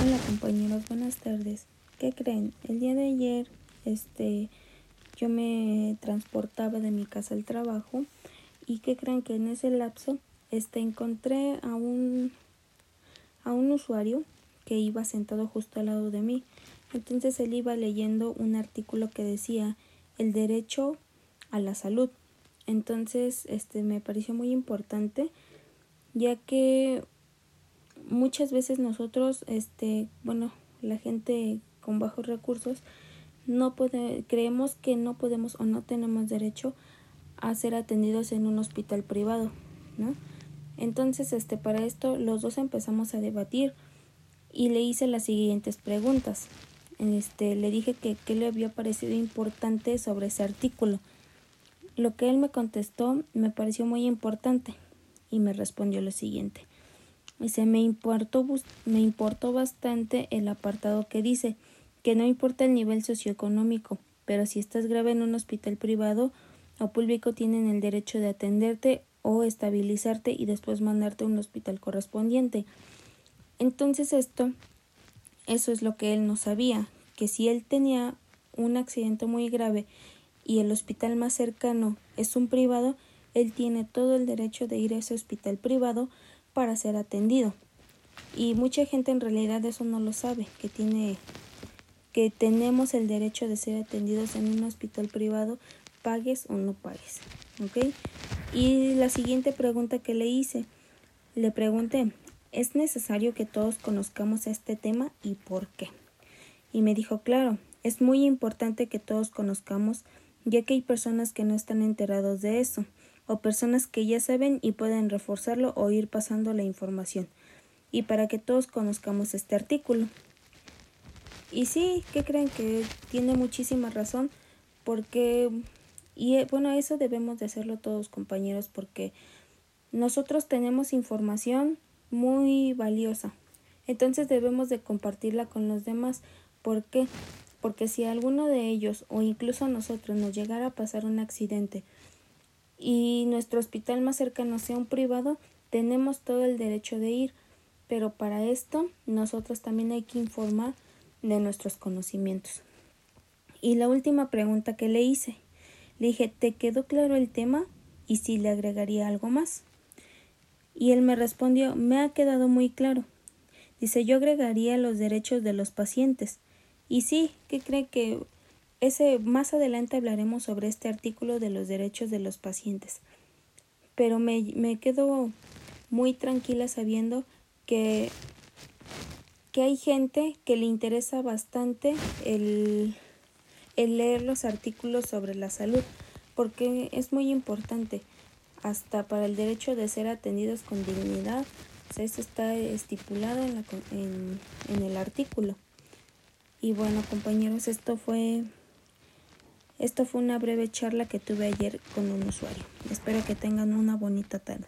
Hola compañeros, buenas tardes. ¿Qué creen? El día de ayer, este, yo me transportaba de mi casa al trabajo y ¿qué creen que en ese lapso, este, encontré a un, a un usuario que iba sentado justo al lado de mí. Entonces él iba leyendo un artículo que decía el derecho a la salud. Entonces, este, me pareció muy importante ya que muchas veces nosotros, este, bueno, la gente con bajos recursos, no puede, creemos que no podemos o no tenemos derecho a ser atendidos en un hospital privado, ¿no? Entonces, este, para esto los dos empezamos a debatir y le hice las siguientes preguntas. Este, le dije que qué le había parecido importante sobre ese artículo. Lo que él me contestó me pareció muy importante y me respondió lo siguiente. Dice, me importó, me importó bastante el apartado que dice que no importa el nivel socioeconómico, pero si estás grave en un hospital privado o público tienen el derecho de atenderte o estabilizarte y después mandarte a un hospital correspondiente. Entonces esto, eso es lo que él no sabía, que si él tenía un accidente muy grave y el hospital más cercano es un privado, él tiene todo el derecho de ir a ese hospital privado para ser atendido. Y mucha gente en realidad eso no lo sabe, que tiene que tenemos el derecho de ser atendidos en un hospital privado, pagues o no pagues. Y la siguiente pregunta que le hice, le pregunté, ¿es necesario que todos conozcamos este tema y por qué? Y me dijo, claro, es muy importante que todos conozcamos, ya que hay personas que no están enterados de eso o personas que ya saben y pueden reforzarlo o ir pasando la información. Y para que todos conozcamos este artículo. Y sí, que creen que tiene muchísima razón porque y eh, bueno, eso debemos de hacerlo todos compañeros porque nosotros tenemos información muy valiosa. Entonces debemos de compartirla con los demás. ¿Por qué? Porque si alguno de ellos o incluso a nosotros nos llegara a pasar un accidente y nuestro hospital más cercano sea un privado, tenemos todo el derecho de ir, pero para esto nosotros también hay que informar de nuestros conocimientos. Y la última pregunta que le hice, le dije, ¿te quedó claro el tema? Y si le agregaría algo más. Y él me respondió, me ha quedado muy claro. Dice, yo agregaría los derechos de los pacientes. Y sí, ¿qué cree que ese, más adelante hablaremos sobre este artículo de los derechos de los pacientes. Pero me, me quedo muy tranquila sabiendo que, que hay gente que le interesa bastante el, el leer los artículos sobre la salud, porque es muy importante, hasta para el derecho de ser atendidos con dignidad, eso está estipulado en, la, en, en el artículo. Y bueno, compañeros, esto fue esto fue una breve charla que tuve ayer con un usuario. Espero que tengan una bonita tarde.